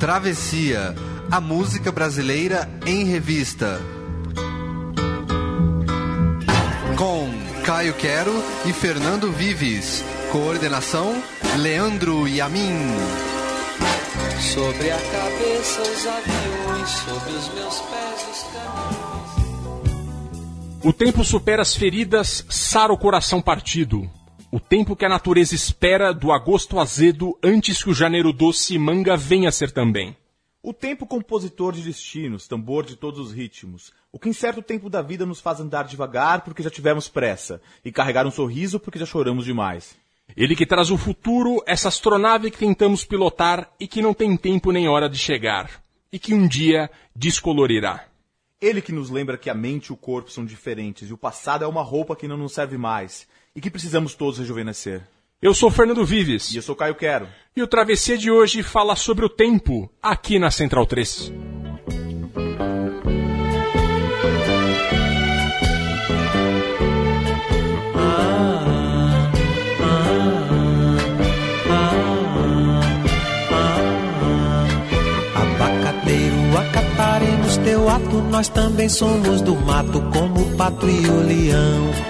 Travessia, a música brasileira em revista. Com Caio Quero e Fernando Vives. Coordenação: Leandro Yamin. Sobre a cabeça os aviões, sobre os meus pés os caminhos. O tempo supera as feridas, sara o coração partido. O tempo que a natureza espera do agosto azedo antes que o janeiro doce manga venha a ser também. O tempo compositor de destinos, tambor de todos os ritmos. O que em certo tempo da vida nos faz andar devagar porque já tivemos pressa, e carregar um sorriso porque já choramos demais. Ele que traz o futuro, essa astronave que tentamos pilotar e que não tem tempo nem hora de chegar, e que um dia descolorirá. Ele que nos lembra que a mente e o corpo são diferentes e o passado é uma roupa que não nos serve mais e que precisamos todos rejuvenescer. Eu sou Fernando Vives. E eu sou Caio Quero. E o Travessia de hoje fala sobre o tempo, aqui na Central 3. Abacateiro, acataremos teu ato, nós também somos do mato, como o pato e o leão.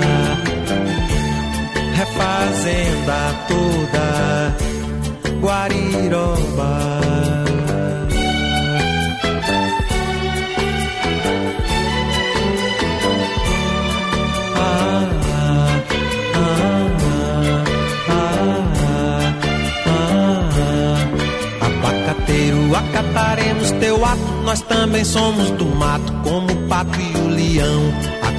refazenda toda Guariroba. Acataremos teu ato, nós também somos do mato, como o pato e o leão.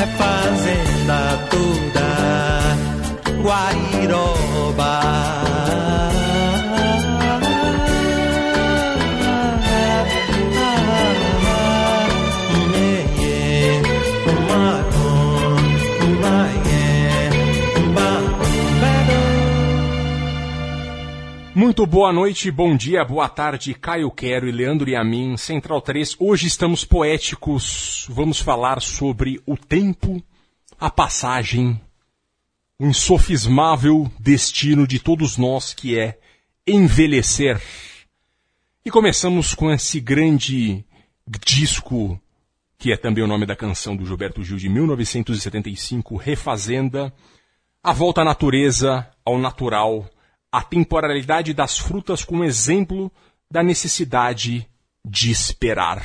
refazenda toda Guariroba. Muito boa noite, bom dia, boa tarde, Caio Quero e Leandro e a mim, Central 3. Hoje estamos poéticos, vamos falar sobre o tempo, a passagem, o insofismável destino de todos nós que é envelhecer. E começamos com esse grande disco, que é também o nome da canção do Gilberto Gil de 1975, Refazenda, a volta à natureza, ao natural, a temporalidade das frutas como exemplo da necessidade de esperar.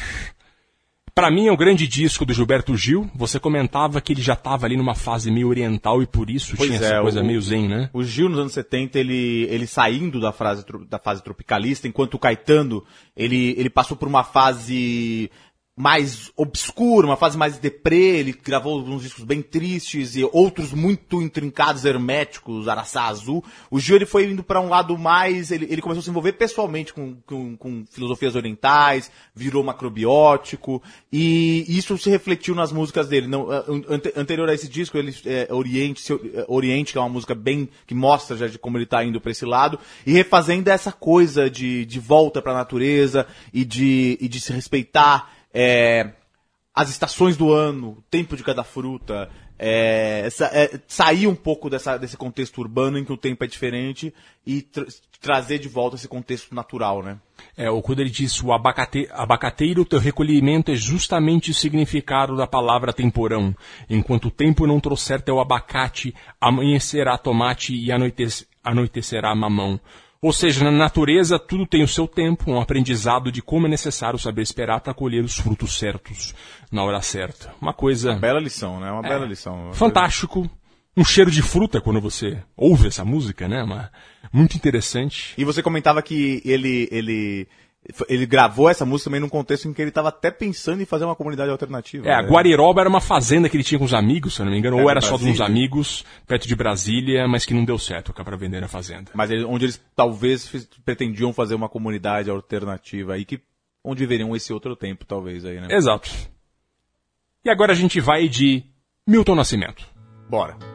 Para mim é um grande disco do Gilberto Gil. Você comentava que ele já estava ali numa fase meio oriental e por isso pois tinha é, essa coisa o, meio zen, né? O Gil nos anos 70, ele, ele saindo da, frase, da fase tropicalista, enquanto o Caetano, ele, ele passou por uma fase mais obscura, uma fase mais deprê, ele gravou uns discos bem tristes e outros muito intrincados, herméticos, Araçá Azul. O Gil ele foi indo para um lado mais, ele, ele começou a se envolver pessoalmente com, com, com filosofias orientais, virou macrobiótico e isso se refletiu nas músicas dele. Não, ante, anterior a esse disco, ele é, Oriente, Oriente, que é uma música bem que mostra já de como ele está indo para esse lado e refazendo essa coisa de, de volta para a natureza e de, e de se respeitar é, as estações do ano, o tempo de cada fruta, é, é, sair um pouco dessa, desse contexto urbano em que o tempo é diferente e tra trazer de volta esse contexto natural, né? É, o quando ele o abacate, abacateiro, teu recolhimento é justamente o significado da palavra temporão. Enquanto o tempo não trouxer teu abacate, amanhecerá tomate e anoitecerá mamão. Ou seja, na natureza tudo tem o seu tempo, um aprendizado de como é necessário saber esperar para colher os frutos certos na hora certa. Uma coisa. Uma bela lição, né? Uma é, bela lição. Fantástico. Um cheiro de fruta quando você ouve essa música, né? Uma, muito interessante. E você comentava que ele, ele ele gravou essa música também num contexto em que ele estava até pensando em fazer uma comunidade alternativa. É, a né? Guariroba era uma fazenda que ele tinha com os amigos, se eu não me engano, é ou era só de uns amigos, perto de Brasília, mas que não deu certo para vender a fazenda. Mas ele, onde eles talvez pretendiam fazer uma comunidade alternativa aí, que, onde viveriam esse outro tempo, talvez, aí, né? Exato. E agora a gente vai de Milton Nascimento. Bora.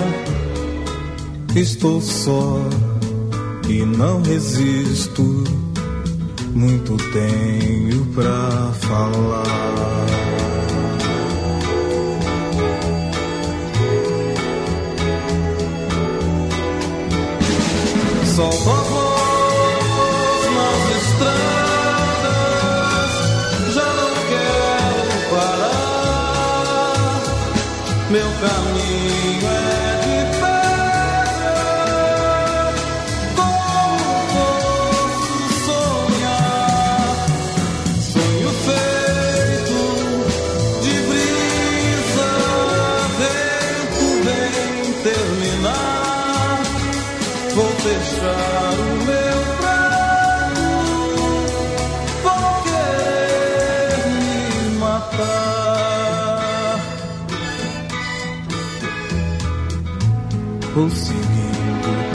Estou só e não resisto. Muito tenho pra falar. Solta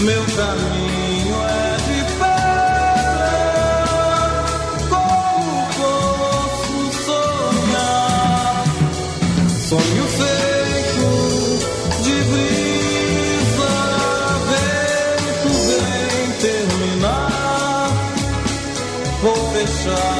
Meu caminho é de pedra, como posso sonhar? Sonho feito de brilho. fechar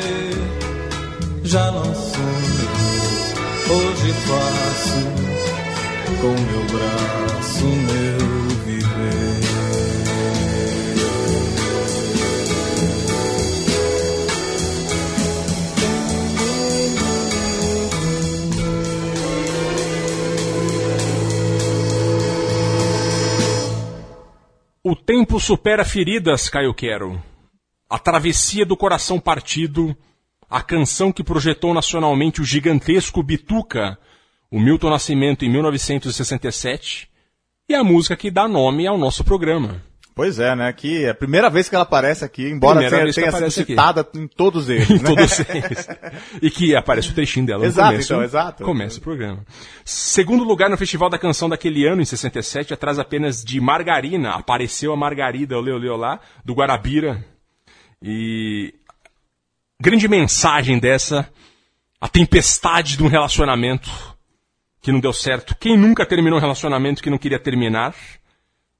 Tempo supera feridas, Caio Quero. A travessia do coração partido, a canção que projetou nacionalmente o gigantesco Bituca, o Milton Nascimento em 1967, e a música que dá nome ao nosso programa. Pois é, né? Que é a primeira vez que ela aparece aqui, embora Primeira tenha, tenha sido citada em todos eles. em né? todos eles. E que aparece o trechinho dela Exato, no começo. então, exato. Começa o programa. Segundo lugar no Festival da Canção daquele ano, em 67, atrás apenas de Margarina. Apareceu a Margarida, olê, olê, olá, do Guarabira. E... Grande mensagem dessa, a tempestade de um relacionamento que não deu certo. Quem nunca terminou um relacionamento que não queria terminar?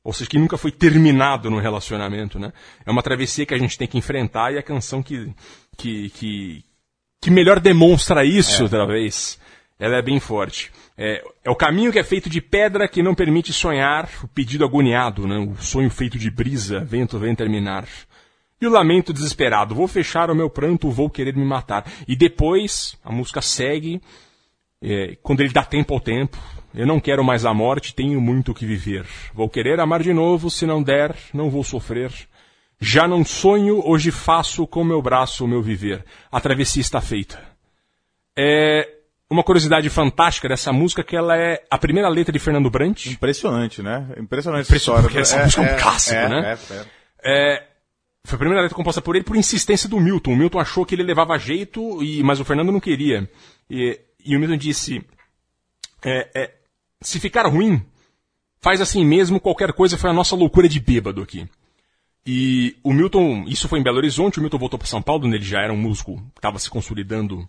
Ou seja, que nunca foi terminado no relacionamento, né? É uma travessia que a gente tem que enfrentar e a canção que, que, que, que melhor demonstra isso, talvez, ela é bem forte. É, é o caminho que é feito de pedra que não permite sonhar, o pedido agoniado, né? O sonho feito de brisa, vento vem terminar. E o lamento desesperado, vou fechar o meu pranto, vou querer me matar. E depois, a música segue, é, quando ele dá tempo ao tempo. Eu não quero mais a morte, tenho muito o que viver. Vou querer amar de novo, se não der, não vou sofrer. Já não sonho, hoje faço com meu braço o meu viver. A travessia está feita. É uma curiosidade fantástica dessa música que ela é a primeira letra de Fernando Brant. Impressionante, né? Impressionante, Impressionante, essa porque essa música é um clássico, é, né? É, é. É, foi a primeira letra composta por ele por insistência do Milton. O Milton achou que ele levava jeito, e, mas o Fernando não queria. E, e o Milton disse: é, é, se ficar ruim, faz assim mesmo, qualquer coisa foi a nossa loucura de bêbado aqui. E o Milton, isso foi em Belo Horizonte, o Milton voltou para São Paulo, onde ele já era um músico estava se consolidando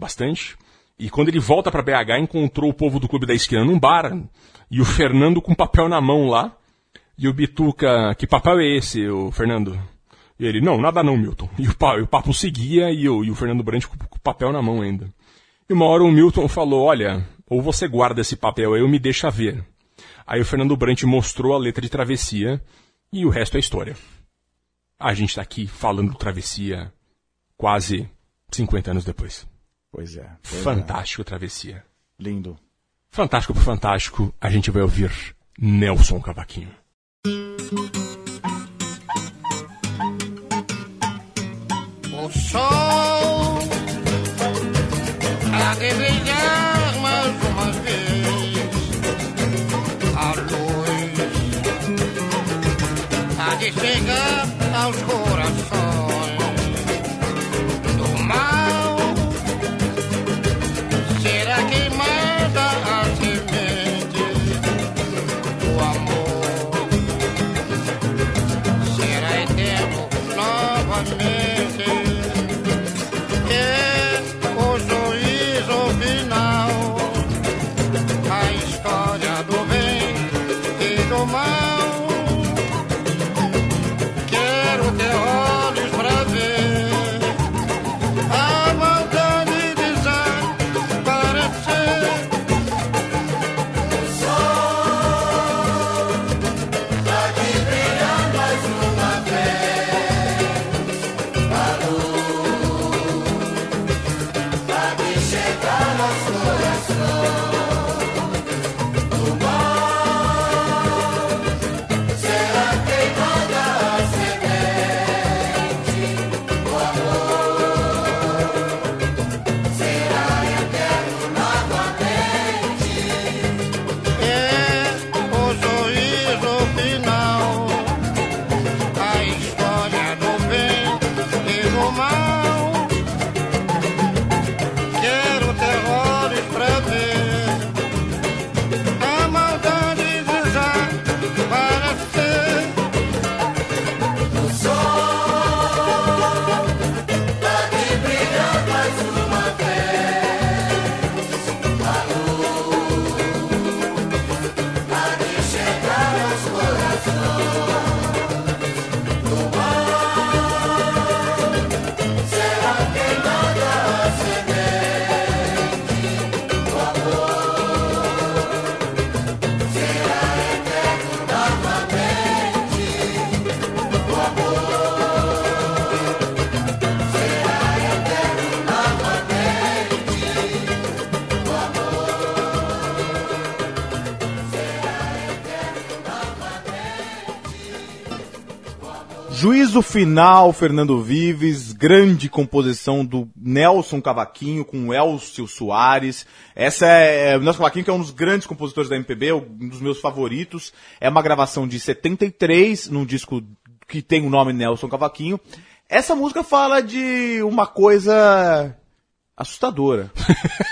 bastante. E quando ele volta para BH, encontrou o povo do Clube da Esquina num bar, e o Fernando com papel na mão lá, e o Bituca, que papel é esse, o Fernando? E ele, não, nada não, Milton. E o, pa- e o papo seguia e, o- e o Fernando Brandt com o papel na mão ainda. E uma hora o Milton falou, olha, ou você guarda esse papel aí ou me deixa ver. Aí o Fernando Brandt mostrou a letra de travessia e o resto é história. A gente tá aqui falando de travessia quase 50 anos depois. Pois é. pois Fantástico travessia. é. Lindo. Fantástico por fantástico, a gente vai ouvir Nelson Cavaquinho. O sol há Juízo Final, Fernando Vives, grande composição do Nelson Cavaquinho com o Elcio Soares. Essa é, é o Nelson Cavaquinho que é um dos grandes compositores da MPB, um dos meus favoritos. É uma gravação de 73, num disco que tem o nome Nelson Cavaquinho. Essa música fala de uma coisa assustadora.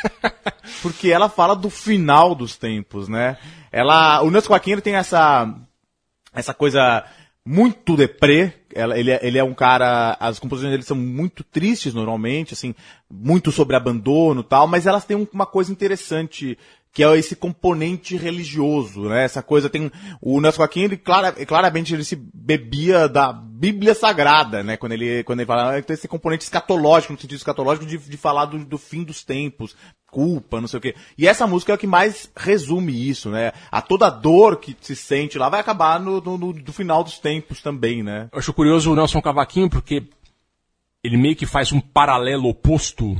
Porque ela fala do final dos tempos, né? Ela, o Nelson Cavaquinho ele tem essa essa coisa muito deprê. Ele, é, ele é um cara. As composições dele são muito tristes normalmente, assim, muito sobre abandono tal, mas elas têm um- uma coisa interessante. Que é esse componente religioso, né? Essa coisa tem. O Nelson Joaquim, ele clara, claramente ele se bebia da Bíblia Sagrada, né? Quando ele, quando ele fala, ah, tem esse componente escatológico, no sentido escatológico, de, de falar do, do fim dos tempos, culpa, não sei o quê. E essa música é o que mais resume isso, né? A toda dor que se sente lá vai acabar no, no, no- final dos tempos também, né? Eu acho curioso o Nelson Cavaquinho porque ele meio que faz um paralelo oposto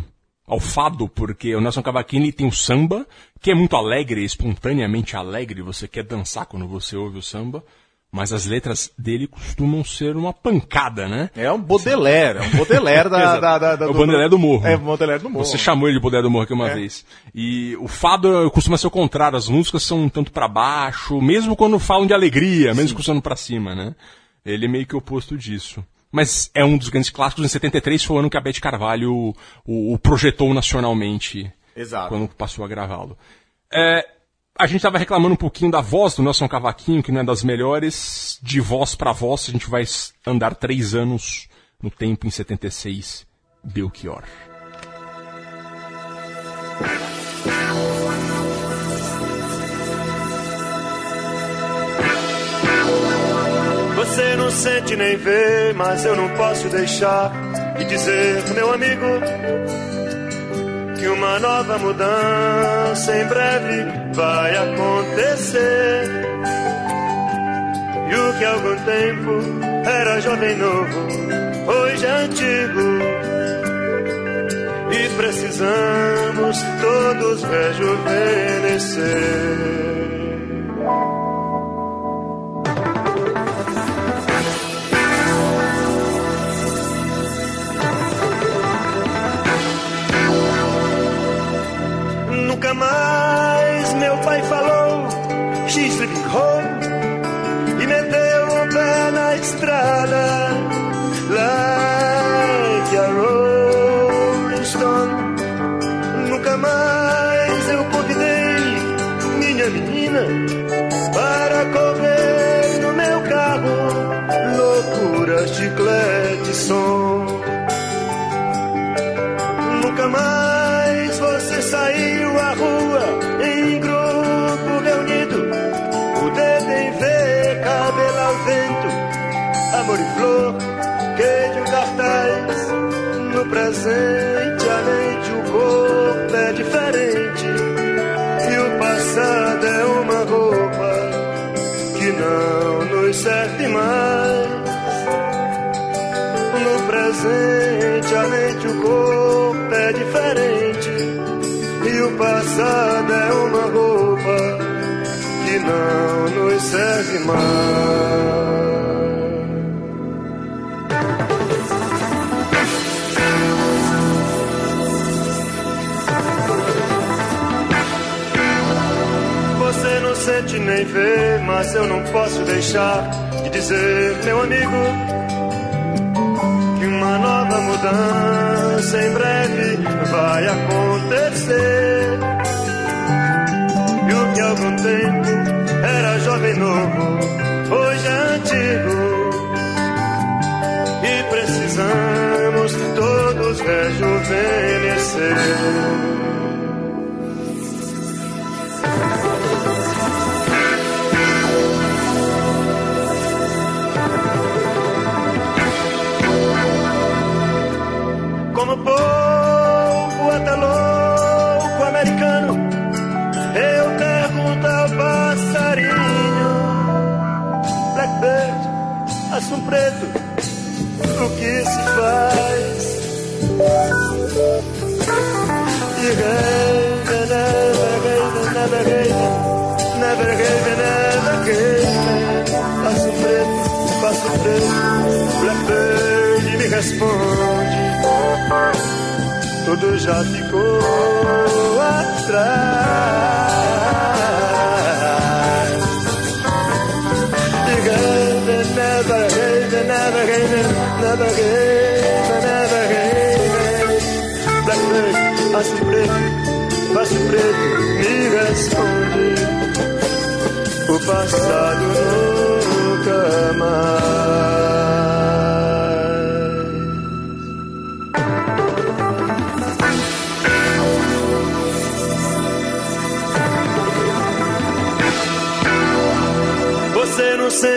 ao fado, porque o Nelson Cavaquinho ele tem o samba, que é muito alegre, espontaneamente alegre, você quer dançar quando você ouve o samba, mas as letras dele costumam ser uma pancada, né? É um Baudelaire, é um Baudelaire da, da, da, da- É o Baudelaire do morro. É o Baudelaire do morro. Você chamou ele de Baudelaire do Morro aqui uma É. vez. E o fado costuma ser o contrário, as músicas são um tanto pra baixo, mesmo quando falam de alegria, mesmo que sendo pra cima, né? Ele é meio que o oposto disso. Mas é um dos grandes clássicos, em 73 foi o ano que a Beth Carvalho o, o projetou nacionalmente. Exato. Quando passou a gravá-lo. É, a gente estava reclamando um pouquinho da voz do Nelson Cavaquinho, que não é das melhores. De voz pra voz, a gente vai andar três anos no tempo em 76. Belchior. Você não sente nem vê, mas eu não posso deixar de dizer, meu amigo, que uma nova mudança em breve vai acontecer. E o que algum tempo era jovem novo, hoje é antigo. E precisamos todos rejuvenescer. Nunca mais meu pai falou. She's leaving home E meteu o pé na estrada. Like a rolling stone. Nunca mais eu convidei minha menina Para correr no meu carro. Loucura, chiclete, som. Nunca mais você saiu queijo, cartaz. No presente, a mente, o corpo é diferente. E o passado é uma roupa que não nos serve mais. No presente, a mente, o corpo é diferente. E o passado é uma roupa que não nos serve mais. Nem vê, mas eu não posso deixar de dizer, meu amigo que uma nova mudança em breve vai acontecer. E o que algum tempo era jovem novo, hoje é antigo. E precisamos todos rejuvenescer. Responde. Tudo já ficou atrás. Never, never, never, never, never, never, never, Blackbird, passe preto, passe preto, me responde. O passado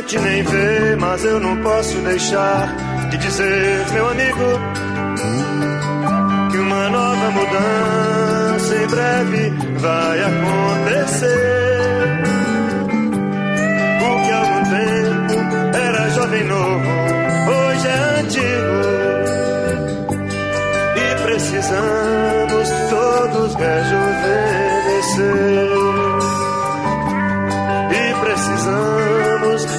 Sente nem vê, mas eu não posso deixar de dizer, meu amigo, que uma nova mudança em breve vai acontecer. O que há algum tempo era jovem novo, hoje é antigo. E precisamos todos rejuvenescer. E precisamos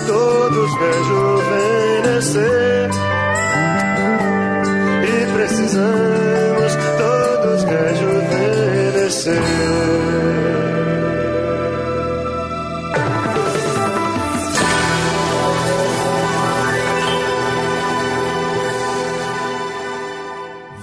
todos rejuvenescer. E precisamos todos rejuvenescer.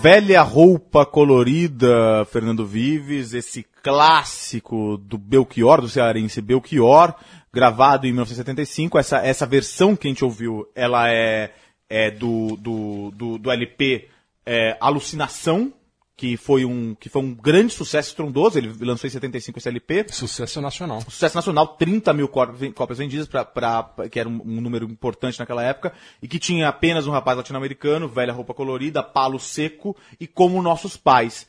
Velha roupa colorida, Fernando Vives, esse clássico do Belchior, do cearense Belchior, gravado em 1975. Essa, essa versão que a gente ouviu, ela é, é do, do, do, do LP é, Alucinação, que foi, um, que foi um grande sucesso estrondoso. Ele lançou em 75 esse LP. Sucesso nacional. Sucesso nacional, 30 mil cópias vendidas, pra, pra- que era um, um número importante naquela época, e que tinha apenas um rapaz latino-americano, velha roupa colorida, palo seco, e como nossos pais.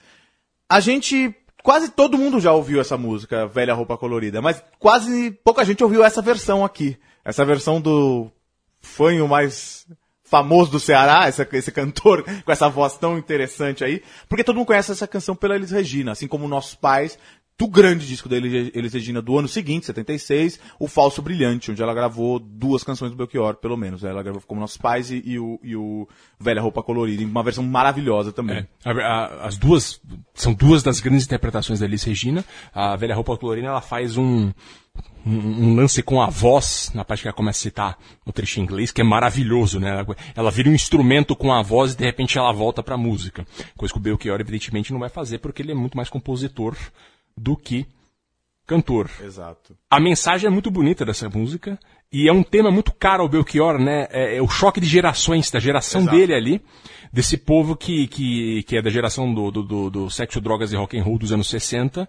A gente, quase todo mundo já ouviu essa música, velha roupa colorida, mas quase pouca gente ouviu essa versão aqui. Essa versão do fanho mais famoso do Ceará, essa- esse cantor com essa voz tão interessante aí, porque todo mundo conhece essa canção pela Elis Regina, assim como nossos pais, do grande disco da Elis Regina do ano seguinte, 76, o Falso Brilhante, onde ela gravou duas canções do Belchior, pelo menos. Ela gravou como nossos pais e, e o, e o Velha Roupa Colorida, uma versão maravilhosa também. É. A- a- as duas são duas das grandes interpretações da Elis Regina. A velha roupa colorida ela faz um, um, um lance com a voz na parte que ela começa a citar o trecho em inglês que é maravilhoso, né? Ela, ela vira um instrumento com a voz e de repente ela volta para a música, coisa que o Belchior evidentemente não vai fazer porque ele é muito mais compositor do que cantor. Exato. A mensagem é muito bonita dessa música e é um tema muito caro ao Belchior, né? É, é o choque de gerações, da geração Exato. dele ali, desse povo que, que, que é da geração do, do, do, do sexo, drogas e rock and roll dos anos 60,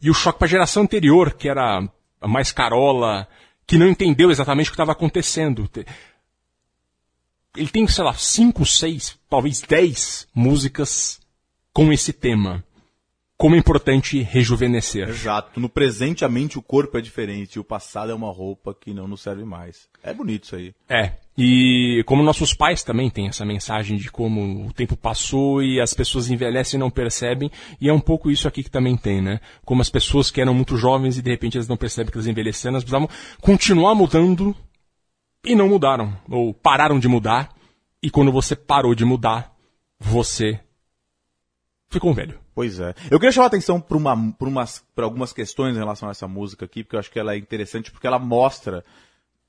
e o choque para a geração anterior, que era a mais carola, que não entendeu exatamente o que estava acontecendo. Te- Ele tem, sei lá, cinco, seis, talvez dez músicas com esse tema. Como é importante rejuvenescer. Exato. No presente a mente o corpo é diferente, e o passado é uma roupa que não nos serve mais. É bonito isso aí. É. E como nossos pais também têm essa mensagem de como o tempo passou e as pessoas envelhecem e não percebem, e é um pouco isso aqui que também tem, né? Como as pessoas que eram muito jovens e de repente elas não percebem que elas envelhecendo, elas precisavam continuar mudando e não mudaram, ou pararam de mudar, e quando você parou de mudar, você ficou velho. Pois é. Eu queria chamar a atenção para uma, pra umas, pra algumas questões em relação a essa música aqui, porque eu acho que ela é interessante, porque ela mostra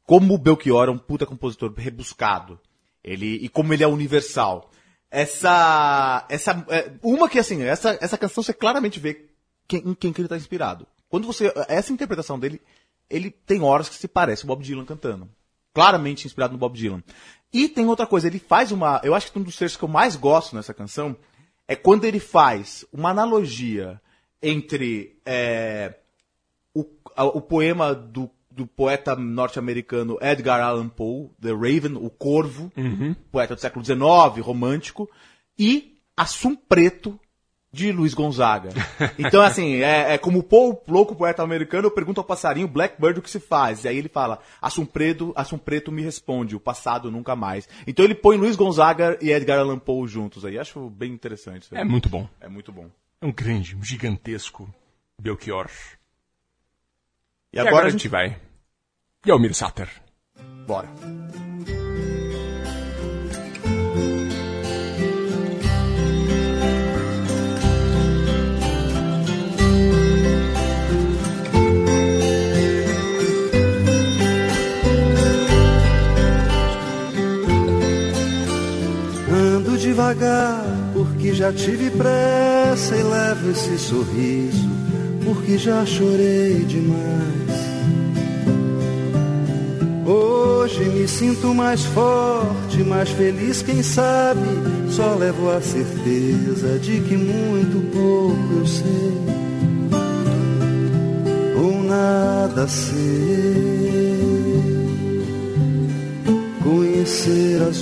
como o Belchior é um puta compositor rebuscado. Ele, e como ele é universal. Essa, essa, é, uma que assim, essa, essa canção você claramente vê quem, em quem que ele tá inspirado. Quando você, essa interpretação dele, ele tem horas que se parece o Bob Dylan cantando. Claramente inspirado no Bob Dylan. E tem outra coisa, ele faz uma, eu acho que um dos trechos que eu mais gosto nessa canção é quando ele faz uma analogia entre é, o, a- o poema do, do poeta norte-americano Edgar Allan Poe, The Raven, o Corvo, poeta do século XIX, romântico, e Assum Preto, de Luiz Gonzaga. Então, assim, é, é como o Poe, louco poeta americano, pergunta ao passarinho Blackbird o que se faz. E aí ele fala, Assum Preto, Assum Preto me responde, o passado nunca mais. Então ele põe Luiz Gonzaga e Edgar Allan Poe juntos aí. Acho bem interessante. É muito bom. É muito bom. É um grande, um gigantesco Belchior. E, E agora, a gente vai. Yelmir Sater. Bora. Devagar, porque já tive pressa e levo esse sorriso, porque já chorei demais. Hoje me sinto mais forte, mais feliz, quem sabe. Só levo a certeza de que muito pouco eu sei, ou nada sei. Conhecer as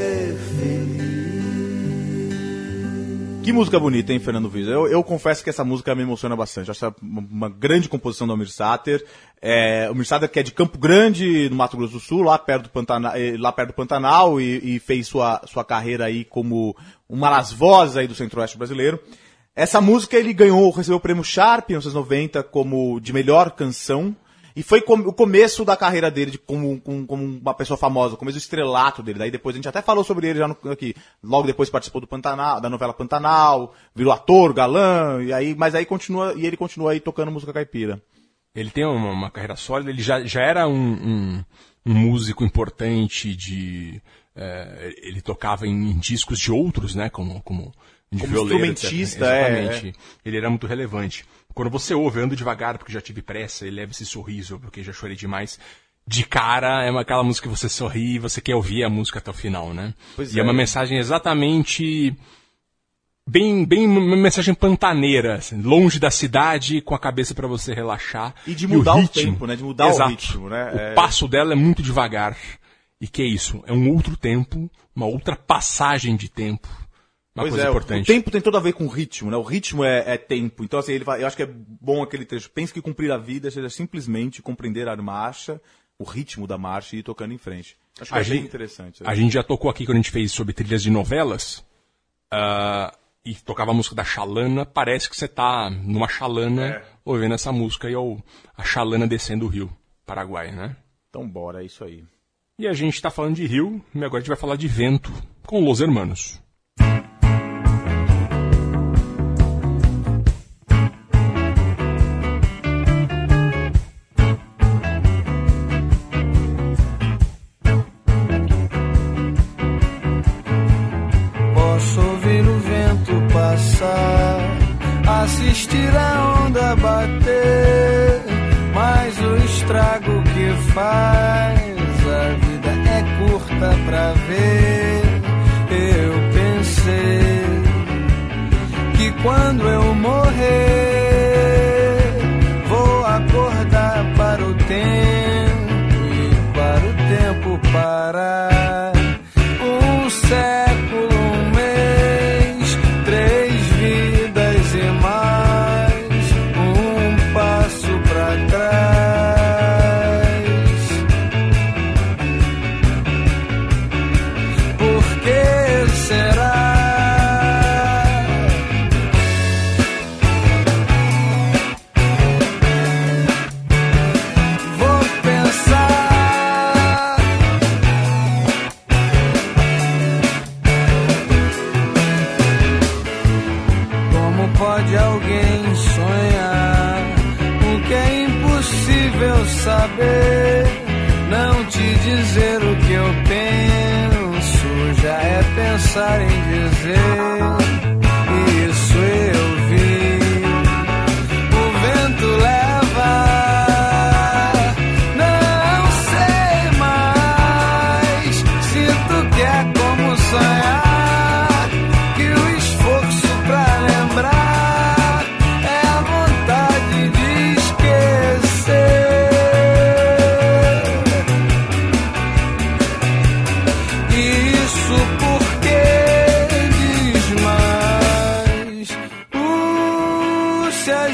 Que música bonita, hein, Fernando Viz? Eu, eu confesso que essa música me emociona bastante. Eu acho uma, grande composição do Almir Sater. É, o Almir Sater que é de Campo Grande, no Mato Grosso do Sul, lá perto do Pantanal, eh, lá perto do Pantanal e, e fez sua, sua carreira aí como uma das vozes aí do centro-oeste brasileiro. Essa música ele ganhou, recebeu o prêmio Sharp em 1990 como de melhor canção. E foi com- o começo da carreira dele de, como, como, como uma pessoa famosa, o começo do estrelato dele. Daí depois a gente até falou sobre ele já no, aqui. Logo depois participou do Pantanal, da novela Pantanal, virou ator, galã, e aí, mas aí continua, e ele continua aí tocando música caipira. Ele tem uma, uma carreira sólida, ele já, já era um, um, um músico importante de. eh, ele tocava em, em discos de outros, né? Como, como, Como violeiro, instrumentista, etc. é, Exatamente. Ele era muito relevante. Quando você ouve Ando Devagar, porque já tive pressa, ele leva esse sorriso, porque já chorei demais. De cara, é aquela música que você sorri e você quer ouvir a música até o final, né? Pois e é é. uma mensagem exatamente bem, bem uma mensagem pantaneira, assim, longe da cidade, com a cabeça pra você relaxar. E de mudar o ritmo- tempo, né? De mudar o Exato. ritmo, né? O É. passo dela é muito devagar. E que é isso? É um outro tempo, uma outra passagem de tempo. Uma Pois é, o- importante. o tempo tem tudo a ver com o ritmo, né? O ritmo é, é tempo. Então, assim, ele vai, eu acho que é bom aquele trecho. Pense que cumprir a vida seja simplesmente compreender a marcha, o ritmo da marcha e ir tocando em frente. Acho que A é bem gente- interessante. A gente já tocou aqui quando a gente fez sobre trilhas de novelas. ah, e tocava a música da Xalana. Parece que você tá numa Xalana É. ouvindo essa música e é o- a Xalana descendo o rio Paraguai, né? Então, bora, é isso aí. E a gente tá falando de rio, e agora a gente vai falar de vento com Los Hermanos. Faz a vida é curta pra ver.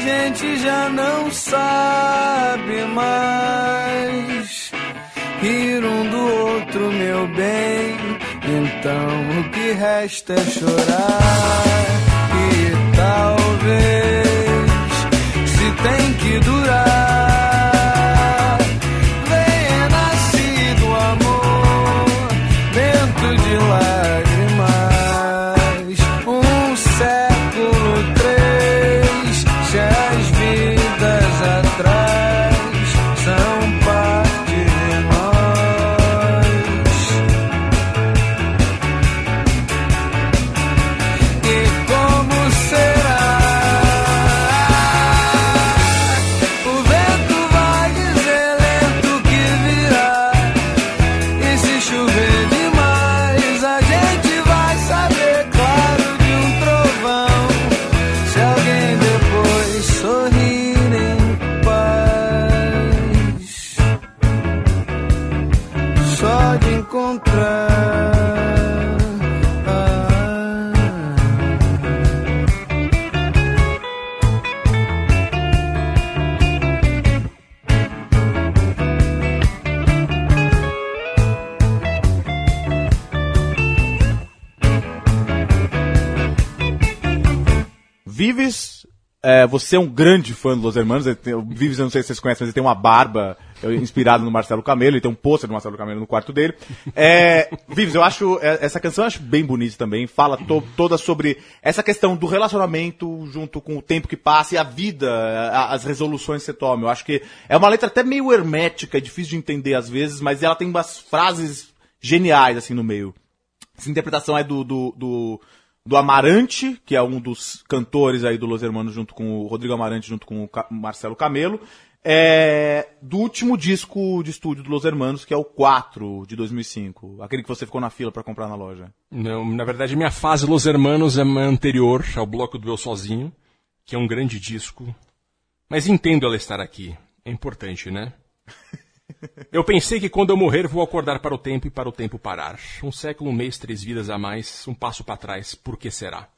Gente já não sabe mais rir um do outro, meu bem. Então o que resta é chorar. E talvez se tem que durar. Você é um grande fã do Los Hermanos. Vives, eu não sei se vocês conhecem, mas ele tem uma barba inspirada no Marcelo Camelo. Ele tem um pôster do Marcelo Camelo no quarto dele. É, Vives, eu acho, é, essa canção eu acho bem bonita também. Fala to- toda sobre essa questão do relacionamento junto com o tempo que passa e a vida, a- as resoluções que você toma. Eu acho que é uma letra até meio hermética, é difícil de entender às vezes, mas ela tem umas frases geniais assim no meio. Essa interpretação é do, do, do, do Amarante, que é um dos cantores aí do Los Hermanos, junto com o Rodrigo Amarante, junto com o Marcelo Camelo. É, do último disco de estúdio do Los Hermanos, que é o 4 de 2005. Aquele que você ficou na fila pra comprar na loja. Não, na verdade, minha fase Los Hermanos é anterior ao bloco do Eu Sozinho, que é um grande disco. Mas entendo ela estar aqui. É importante, né? Eu pensei que quando eu morrer vou acordar para o tempo e para o tempo parar. Um século, um mês, três vidas a mais, um passo para trás, por que será?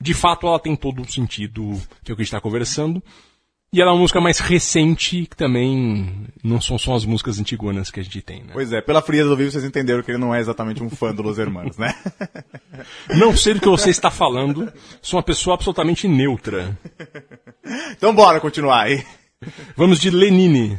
De fato, ela tem todo o sentido que é o que a gente está conversando. E ela é uma música mais recente, que também não são só as músicas antiguanas que a gente tem, né? Pois é, pela frieza do vivo vocês entenderam que ele não é exatamente um fã do Los Hermanos, né? Não sei do que você está falando, sou uma pessoa absolutamente neutra. então bora continuar aí. Vamos de Lenine.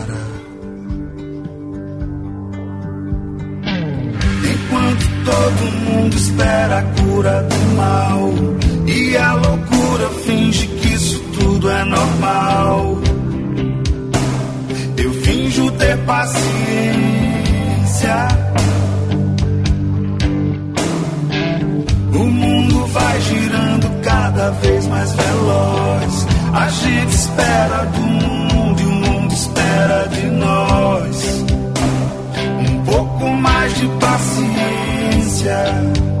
Espera a cura do mal e a loucura finge que isso tudo é normal. Eu finjo ter paciência. O mundo vai girando cada vez mais veloz. A gente espera do mundo e o mundo espera de nós. Um pouco mais de paciência.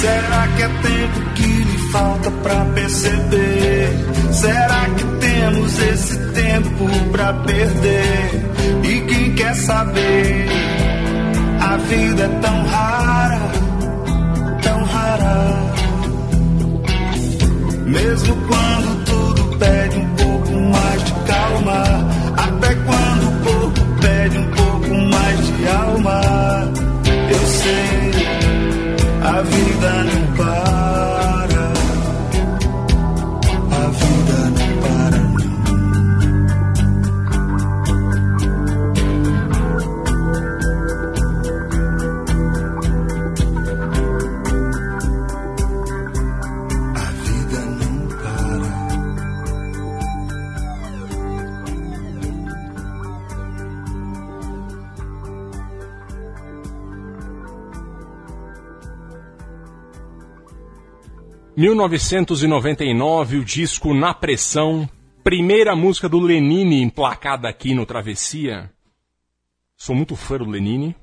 Será que é tempo que lhe falta pra perceber? Será que temos esse tempo pra perder? E quem quer saber? A vida é tão rara, tão rara. Mesmo quando tudo pede um pouco mais de calma, até quando o corpo pede um pouco mais de alma, eu sei. A 1999, o disco Na Pressão, primeira música do Lenine emplacada aqui no Travessia. Sou muito fã do Lenine.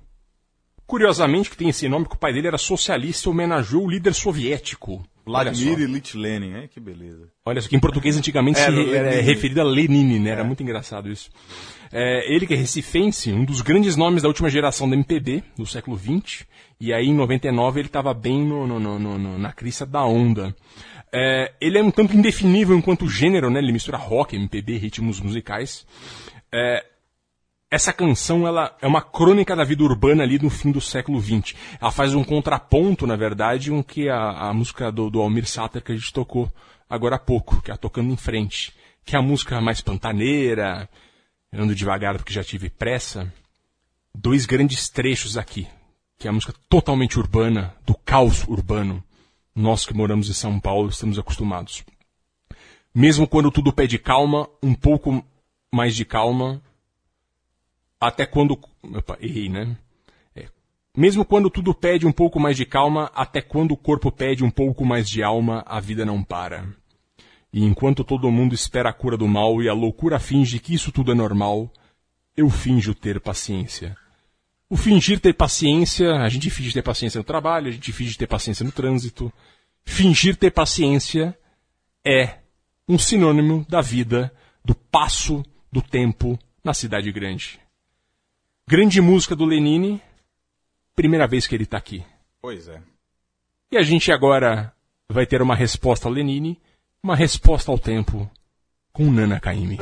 Curiosamente que tem esse nome, que o pai dele era socialista e homenageou o líder soviético. Vladimir Ilyich Lenin, hein? Que beleza. Olha só, que em português antigamente Era se re- Lenine. referido a Lenine, né? Era muito engraçado isso. É, ele que é recifense, um dos grandes nomes da última geração da MPB, do século XX, e aí em 99 ele estava bem no- no- no- na crista da onda. É, ele é um tanto indefinível enquanto gênero, né? Ele mistura rock, MPB, ritmos musicais. É, essa canção ela é uma crônica da vida urbana ali no fim do século XX. Ela faz um contraponto, na verdade, com que a, a música do, do Almir Sater que a gente tocou agora há pouco, que é a Tocando em Frente, que é a música mais pantaneira, ando devagar porque já tive pressa. Dois grandes trechos aqui, que é a música totalmente urbana, do caos urbano. Nós que moramos em São Paulo estamos acostumados. Mesmo quando tudo pede calma, um pouco mais de calma, até quando. Opa, errei, né? É. Mesmo quando tudo pede um pouco mais de calma, até quando o corpo pede um pouco mais de alma, a vida não para. E enquanto todo mundo espera a cura do mal e a loucura finge que isso tudo é normal, eu finjo ter paciência. O fingir ter paciência, a gente finge ter paciência no trabalho, a gente finge ter paciência no trânsito. Fingir ter paciência é um sinônimo da vida, do passo do tempo na cidade grande. Grande música do Lenine, primeira vez que ele está aqui. Pois é. E a gente agora vai ter uma resposta ao Lenine, uma resposta ao tempo com Nana Caymmi.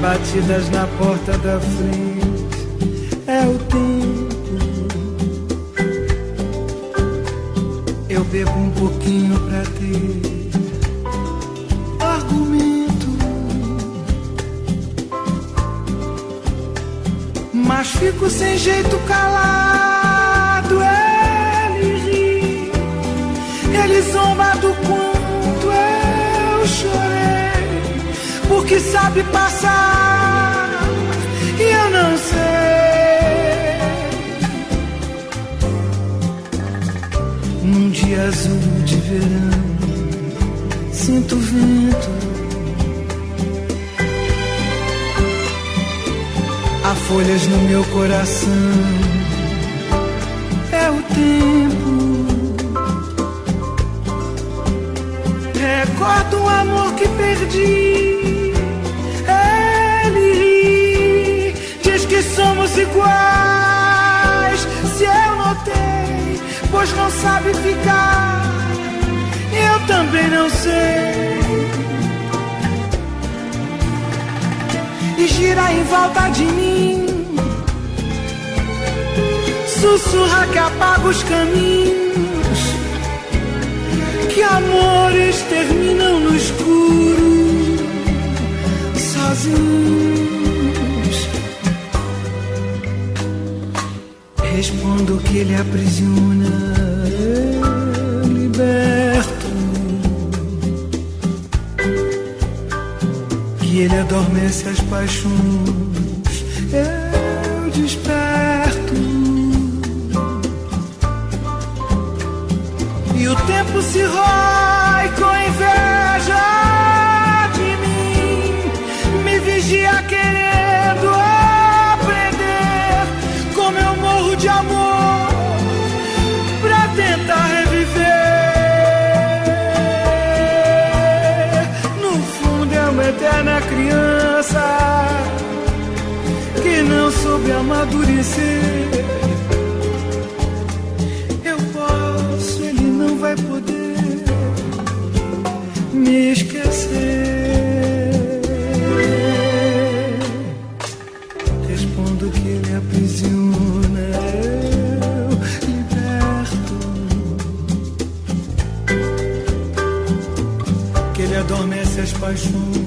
batidas na porta da frente. É o tempo. Eu bebo um pouquinho pra ter argumento. Mas fico sem jeito calado. Ele ri, ele zomba do quanto eu chorei. Porque sabe passar azul de verão, sinto o vento. Há folhas no meu coração, é o tempo. Recordo um amor que perdi. Ele diz que somos iguais. Se eu pois não sabe ficar. Eu também não sei. E gira em volta de mim. Sussurra que apaga os caminhos. Que amores terminam no escuro. Sozinhos. Respondo que ele aprisiona. Liberto. que ele adormece as paixões. Amadurecer. Eu posso, ele não vai poder me esquecer. Respondo que ele aprisiona, eu liberto. que ele adormece as paixões.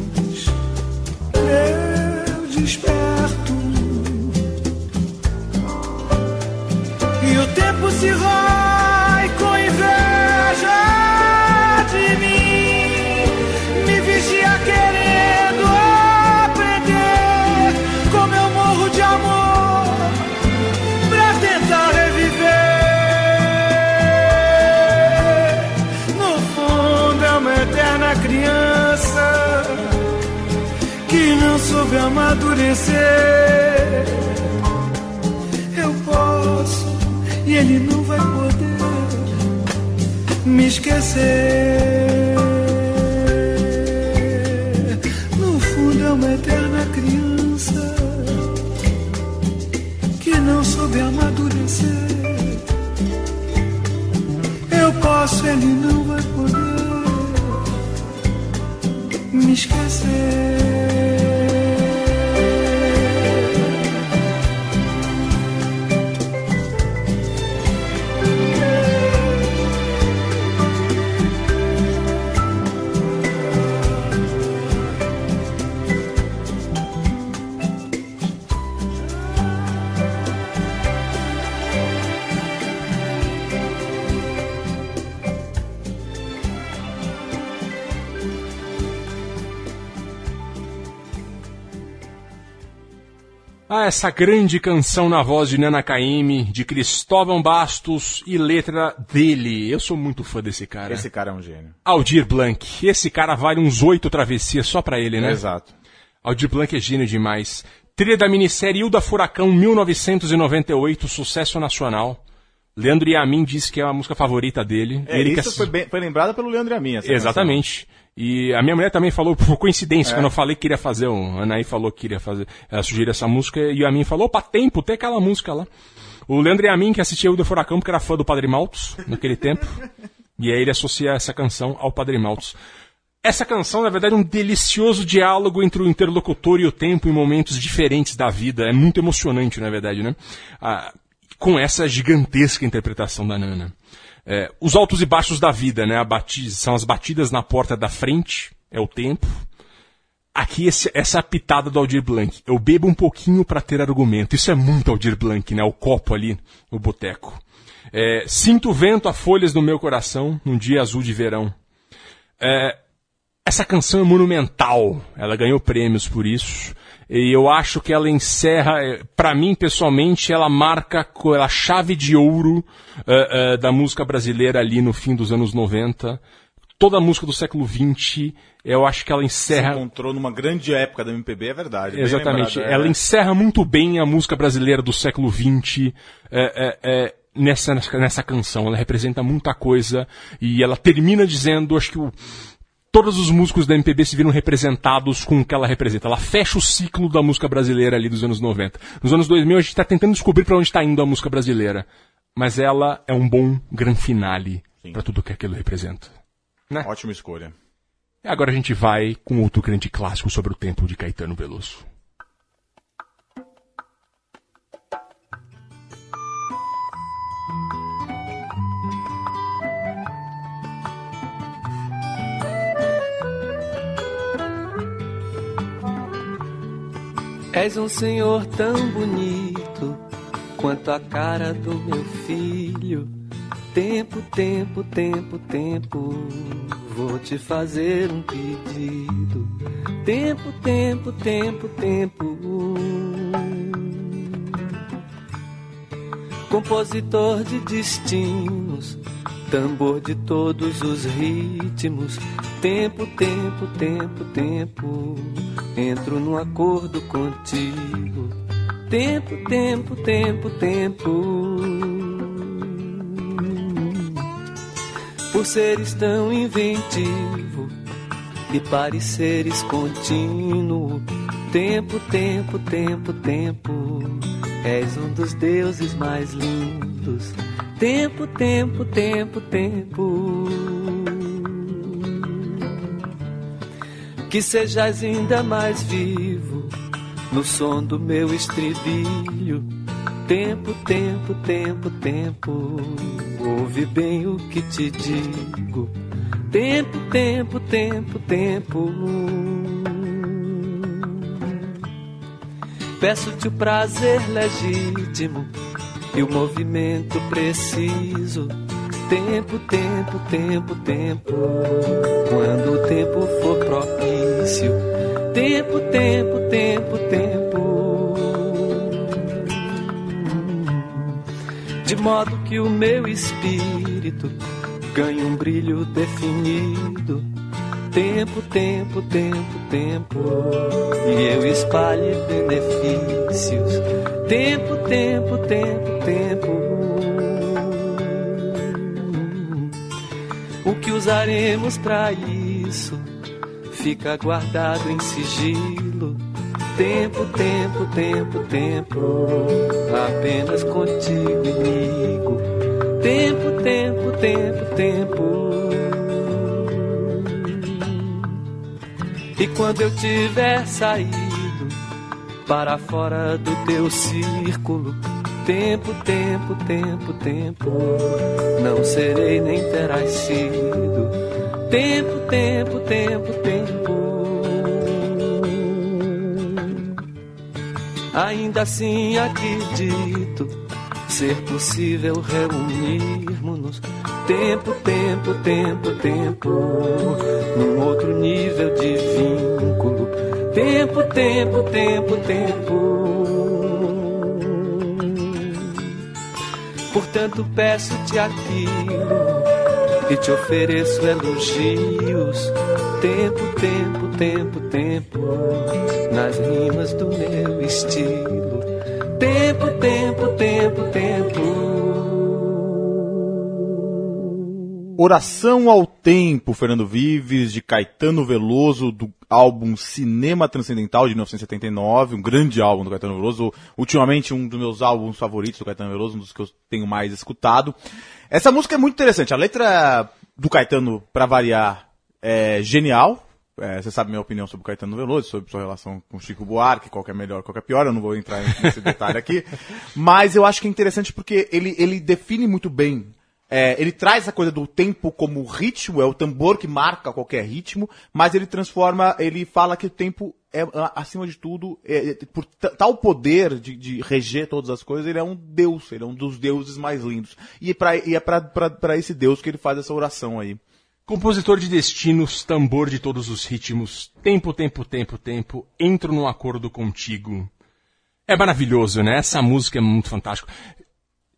Amadurecer. Eu posso e ele não vai poder me esquecer. No fundo é uma eterna criança que não soube amadurecer. Eu posso, ele Essa grande canção na voz de Nana Caymmi, de Cristóvão Bastos e letra dele. Eu sou muito fã desse cara. Esse cara é um gênio. Aldir Blanc. Esse cara vale uns oito travessias só pra ele, né? Exato. Aldir Blanc é gênio demais. Trilha da minissérie Hilda Furacão, 1998, sucesso nacional. Leandro Yamin disse que é a música favorita dele. É, ele isso que ass- foi, bem, foi lembrado pelo Leandro Amin. essa Exatamente. E a minha mulher também falou, por coincidência, É. quando eu falei que queria fazer, o Anaí falou que queria fazer, ela sugeriu essa música, e o Yamin falou, opa, tempo, tem aquela música lá. O Leandro Yamin, que assistia o do Furacão, porque era fã do Padre Maltos, naquele tempo, e aí ele associa essa canção ao Padre Maltos. essa canção, na verdade, é um delicioso diálogo entre o interlocutor e o tempo em momentos diferentes da vida. É muito emocionante, na verdade, né? Ah, com essa gigantesca interpretação da Nana. É, os altos e baixos da vida, né? Bati são as batidas na porta da frente, é o tempo. Aqui esse, essa pitada do Aldir Blanc. Eu bebo um pouquinho para ter argumento. Isso é muito Aldir Blanc, né? O copo ali no boteco. É, sinto o vento a folhas no meu coração num dia azul de verão. É, essa canção é monumental. Ela ganhou prêmios por isso. E eu acho que ela encerra, eh, para mim pessoalmente, ela marca a chave de ouro uh, uh, da música brasileira ali no fim dos anos 90. Toda a música do século XX, eu acho que ela encerra. Se encontrou numa grande época da MPB, é verdade. Exatamente. Lembrado, é. ela encerra muito bem a música brasileira do século XX. É, nessa, nessa canção, ela representa muita coisa e ela termina dizendo, acho que o, todos os músicos da MPB se viram representados com o que ela representa. Ela fecha o ciclo da música brasileira ali dos anos 90. Nos anos 2000 a gente está tentando descobrir para onde está indo a música brasileira. Mas ela é um bom gran finale para tudo que aquilo representa. Né? Ótima escolha. E agora a gente vai com outro grande clássico sobre o tempo de Caetano Veloso. És um senhor tão bonito quanto a cara do meu filho. Tempo, tempo, tempo, tempo, vou te fazer um pedido. Tempo, tempo, tempo, tempo. Compositor de destinos, tambor de todos os ritmos. Tempo, tempo, tempo, tempo entro num acordo contigo. Tempo, tempo, tempo, tempo. Por seres tão inventivo e pareceres contínuo. Tempo, tempo, tempo, tempo. És um dos deuses mais lindos. Tempo, tempo, tempo, tempo. que sejas ainda mais vivo no som do meu estribilho. Tempo, tempo, tempo, tempo, ouve bem o que te digo. Tempo, tempo, tempo, tempo. Peço-te o prazer legítimo e o movimento preciso Tempo, tempo, tempo, tempo. Quando o tempo for propício. Tempo, tempo, tempo, tempo. De modo que o meu espírito ganhe um brilho definido. Tempo, tempo, tempo, tempo. E eu espalhe benefícios. Tempo, tempo, tempo, tempo. O que usaremos para isso fica guardado em sigilo. Tempo, tempo, tempo, tempo, apenas contigo, amigo. Tempo, tempo, tempo, tempo. E quando eu tiver saído para fora do teu círculo, Tempo, tempo, tempo, tempo, não serei nem terás sido. Tempo, tempo, tempo, tempo. Ainda assim acredito ser possível reunirmos-nos. Tempo, tempo, tempo, tempo, num outro nível de vínculo. Tempo, tempo, tempo, tempo. Portanto, peço-te aquilo e te ofereço elogios. Tempo, tempo, tempo, tempo, nas rimas do meu estilo. Tempo, tempo, tempo, tempo. Oração ao Tempo, Fernando Vives, de Caetano Veloso, do álbum Cinema Transcendental de 1979, um grande álbum do Caetano Veloso, ultimamente um dos meus álbuns favoritos do Caetano Veloso, um dos que eu tenho mais escutado. Essa música é muito interessante, a letra do Caetano, para variar, é genial. É, você sabe minha opinião sobre o Caetano Veloso, sobre sua relação com Chico Buarque, qual que é melhor, qual que é pior, eu não vou entrar nesse detalhe aqui. Mas eu acho que é interessante porque ele, ele define muito bem. É, ele traz a coisa do tempo como ritmo, é o tambor que marca qualquer ritmo, mas ele transforma, ele fala que o tempo é, acima de tudo, é, é, por tal poder de, de reger todas as coisas, ele é um deus, ele é um dos deuses mais lindos. E, pra, e é pra esse deus que ele faz essa oração aí. Compositor de destinos, tambor de todos os ritmos, tempo, tempo, tempo, tempo, entro num acordo contigo. É maravilhoso, né? Essa música é muito fantástica.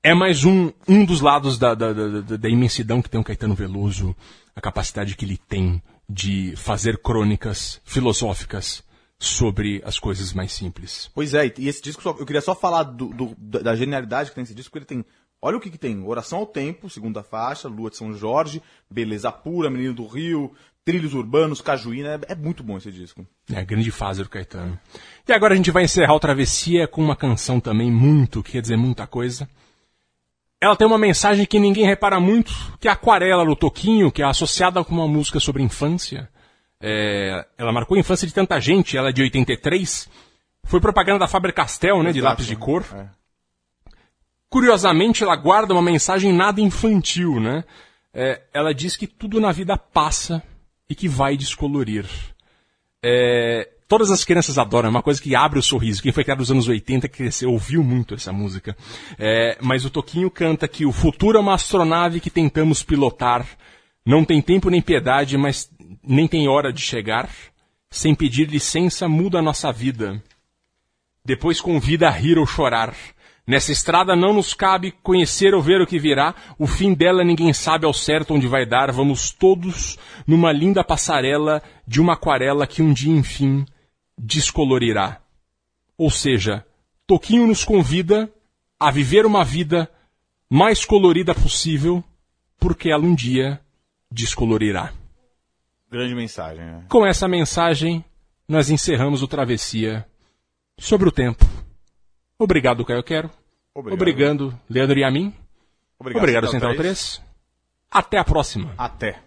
É mais um, um dos lados da, da, da, da- imensidão que tem o Caetano Veloso, a capacidade que ele tem de fazer crônicas filosóficas sobre as coisas mais simples. Pois é, e esse disco, só- eu queria só falar do, do- da da genialidade que tem esse disco, porque ele tem, olha o que que tem, Oração ao Tempo, segunda faixa, Lua de São Jorge, Beleza Pura, Menino do Rio, Trilhos Urbanos, Cajuína, é, é muito bom esse disco. É a grande fase do Caetano. E agora a gente vai encerrar o Travessia com uma canção também muito, que quer dizer muita coisa. Ela tem uma mensagem que ninguém repara muito, que é a Aquarela do Toquinho, que é associada com uma música sobre infância. É, ela marcou a infância de tanta gente, ela é de 83. Foi propaganda da Faber-Castell, né, de Exato, lápis de cor. é. Curiosamente, ela guarda uma mensagem nada infantil, né? É, ela diz que tudo na vida passa e que vai descolorir. É, todas as crianças adoram, é uma coisa que abre o sorriso. Quem foi criado nos anos 80 cresceu, ouviu muito essa música. É, mas o Toquinho canta que o futuro é uma astronave que tentamos pilotar. Não tem tempo nem piedade, mas nem tem hora de chegar. Sem pedir licença, muda a nossa vida. Depois convida a rir ou chorar. Nessa estrada não nos cabe conhecer ou ver o que virá. O fim dela ninguém sabe ao certo onde vai dar. Vamos todos numa linda passarela de uma aquarela que um dia, enfim, descolorirá. Ou seja, Toquinho nos convida a viver uma vida mais colorida possível, porque ela um dia descolorirá. Grande mensagem, né? Com essa mensagem, nós encerramos o Travessia sobre o tempo. Obrigado, Caio Quero. Obrigado. Obrigado, Leandro e a mim. Obrigado, Obrigado, Central Central 3. Até a próxima. Até.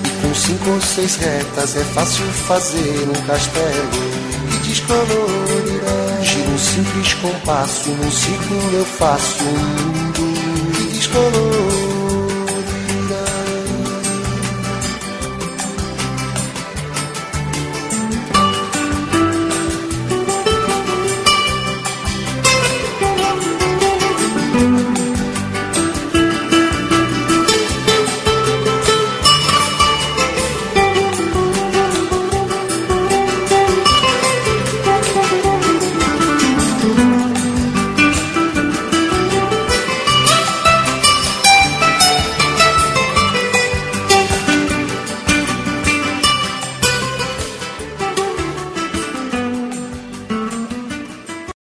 E cinco ou seis retas é fácil fazer um castelo que descolorirá. Giro um simples compasso, num ciclo eu faço um mundo que descolorirá.